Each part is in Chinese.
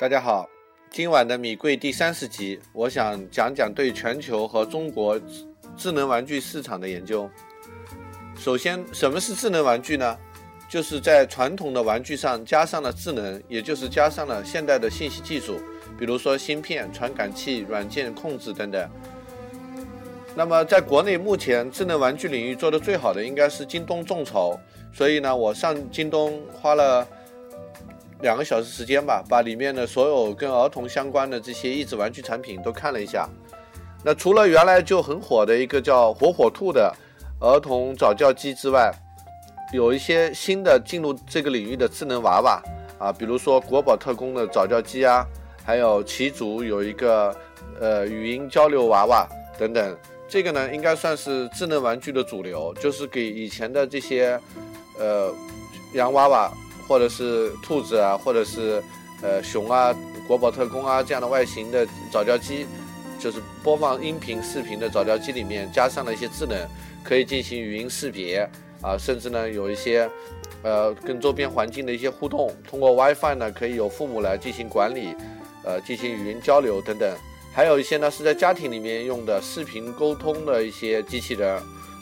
大家好，今晚的米贵第三十集，我想讲讲对全球和中国智能玩具市场的研究。首先，什么是智能玩具呢？就是在传统的玩具上加上了智能，也就是加上了现代的信息技术，比如说芯片、传感器、软件控制等等。那么，在国内目前智能玩具领域做的最好的应该是京东众筹，所以呢，我上京东花了。两个小时时间吧，把里面的所有跟儿童相关的这些益智玩具产品都看了一下。那除了原来就很火的一个叫火火兔的儿童早教机之外，有一些新的进入这个领域的智能娃娃啊，比如说国宝特工的早教机啊，还有奇组有一个呃语音交流娃娃等等。这个呢，应该算是智能玩具的主流，就是给以前的这些呃洋娃娃。或者是兔子啊，或者是呃熊啊、国宝特工啊这样的外形的早教机，就是播放音频、视频的早教机里面加上了一些智能，可以进行语音识别啊，甚至呢有一些呃跟周边环境的一些互动，通过 WiFi 呢可以由父母来进行管理，呃进行语音交流等等，还有一些呢是在家庭里面用的视频沟通的一些机器人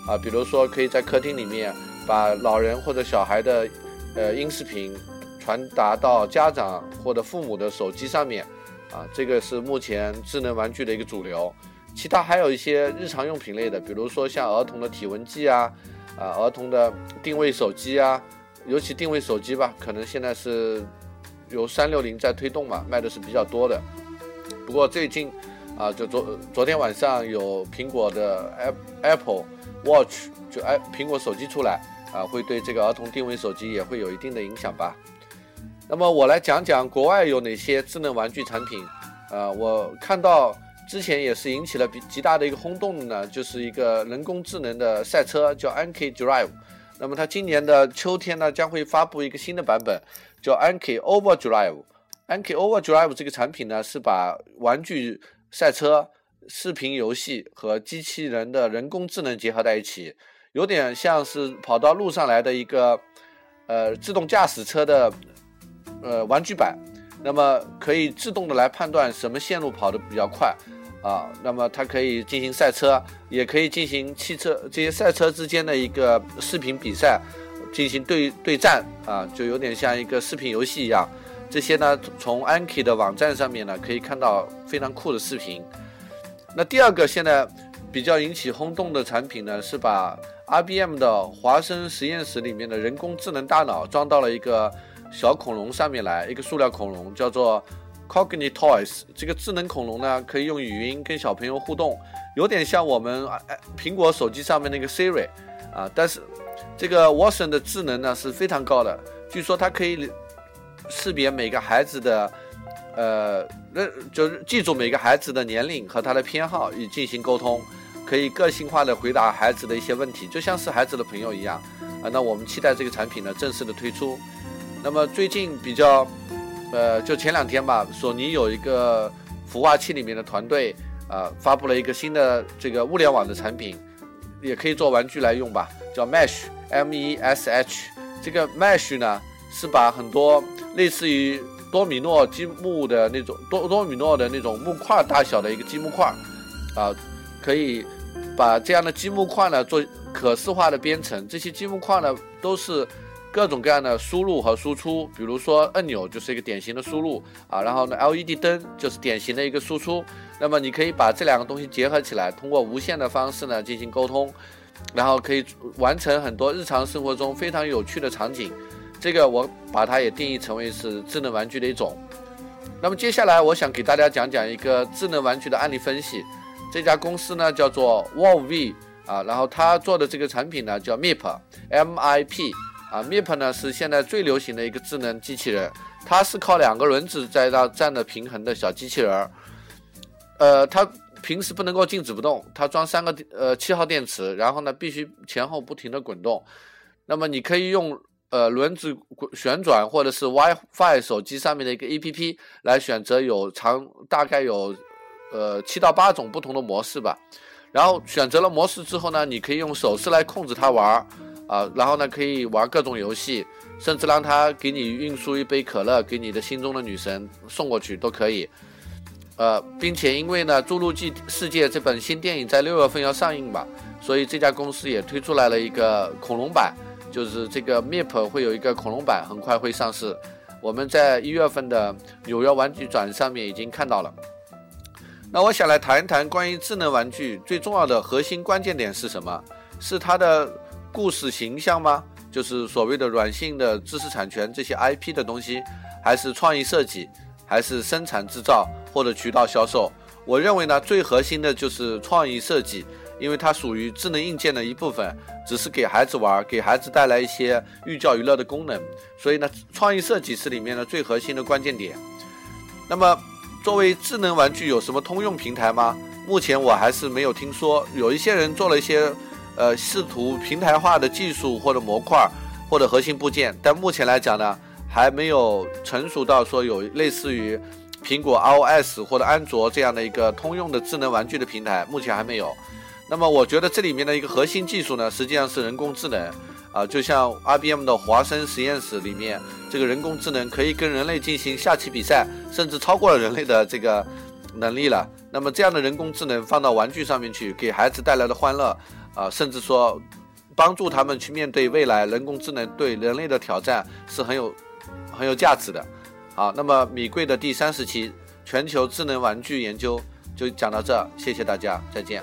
啊，比如说可以在客厅里面把老人或者小孩的。呃，音视频传达到家长或者父母的手机上面，啊，这个是目前智能玩具的一个主流。其他还有一些日常用品类的，比如说像儿童的体温计啊，啊，儿童的定位手机啊，尤其定位手机吧，可能现在是由三六零在推动嘛，卖的是比较多的。不过最近啊，就昨昨天晚上有苹果的 Apple Watch，就 i 苹果手机出来。啊，会对这个儿童定位手机也会有一定的影响吧。那么我来讲讲国外有哪些智能玩具产品。呃，我看到之前也是引起了比极大的一个轰动的呢，就是一个人工智能的赛车叫 Anki Drive。那么它今年的秋天呢将会发布一个新的版本，叫 Anki Overdrive。Anki Overdrive 这个产品呢是把玩具赛车、视频游戏和机器人的人工智能结合在一起。有点像是跑到路上来的一个，呃，自动驾驶车的，呃，玩具版，那么可以自动的来判断什么线路跑得比较快，啊，那么它可以进行赛车，也可以进行汽车这些赛车之间的一个视频比赛，进行对对战，啊，就有点像一个视频游戏一样。这些呢，从 Anki 的网站上面呢，可以看到非常酷的视频。那第二个现在比较引起轰动的产品呢，是把 IBM 的华生实验室里面的人工智能大脑装到了一个小恐龙上面来，一个塑料恐龙叫做 Cognitoys。这个智能恐龙呢，可以用语音跟小朋友互动，有点像我们苹果手机上面那个 Siri 啊。但是这个 Watson 的智能呢是非常高的，据说它可以识别每个孩子的呃，那就是记住每个孩子的年龄和他的偏好，以进行沟通。可以个性化的回答孩子的一些问题，就像是孩子的朋友一样啊。那我们期待这个产品呢正式的推出。那么最近比较，呃，就前两天吧，索尼有一个孵化器里面的团队啊，发布了一个新的这个物联网的产品，也可以做玩具来用吧，叫 Mesh，M E S H。这个 Mesh 呢是把很多类似于多米诺积木的那种多多米诺的那种木块大小的一个积木块啊，可以。把这样的积木块呢做可视化的编程，这些积木块呢都是各种各样的输入和输出，比如说按钮就是一个典型的输入啊，然后呢 LED 灯就是典型的一个输出。那么你可以把这两个东西结合起来，通过无线的方式呢进行沟通，然后可以完成很多日常生活中非常有趣的场景。这个我把它也定义成为是智能玩具的一种。那么接下来我想给大家讲讲一个智能玩具的案例分析。这家公司呢叫做 WOV 啊，然后他做的这个产品呢叫 MIP，M-I-P 啊，MIP 呢是现在最流行的一个智能机器人，它是靠两个轮子在那站的平衡的小机器人儿，呃，它平时不能够静止不动，它装三个呃七号电池，然后呢必须前后不停的滚动，那么你可以用呃轮子旋转或者是 WiFi 手机上面的一个 APP 来选择有长大概有。呃，七到八种不同的模式吧，然后选择了模式之后呢，你可以用手势来控制它玩儿，啊，然后呢可以玩各种游戏，甚至让它给你运输一杯可乐，给你的心中的女神送过去都可以。呃，并且因为呢，《侏罗纪世界》这本新电影在六月份要上映吧，所以这家公司也推出来了一个恐龙版，就是这个 MIP 会有一个恐龙版，很快会上市。我们在一月份的纽约玩具展上面已经看到了。那我想来谈一谈关于智能玩具最重要的核心关键点是什么？是它的故事形象吗？就是所谓的软性的知识产权这些 IP 的东西，还是创意设计，还是生产制造或者渠道销售？我认为呢，最核心的就是创意设计，因为它属于智能硬件的一部分，只是给孩子玩，给孩子带来一些寓教于乐的功能。所以呢，创意设计是里面的最核心的关键点。那么。作为智能玩具有什么通用平台吗？目前我还是没有听说。有一些人做了一些，呃，试图平台化的技术或者模块或者核心部件，但目前来讲呢，还没有成熟到说有类似于苹果 iOS 或者安卓这样的一个通用的智能玩具的平台，目前还没有。那么我觉得这里面的一个核心技术呢，实际上是人工智能。啊，就像 IBM 的华生实验室里面，这个人工智能可以跟人类进行下棋比赛，甚至超过了人类的这个能力了。那么这样的人工智能放到玩具上面去，给孩子带来的欢乐，啊，甚至说帮助他们去面对未来人工智能对人类的挑战，是很有很有价值的。好，那么米贵的第三十期全球智能玩具研究就讲到这，谢谢大家，再见。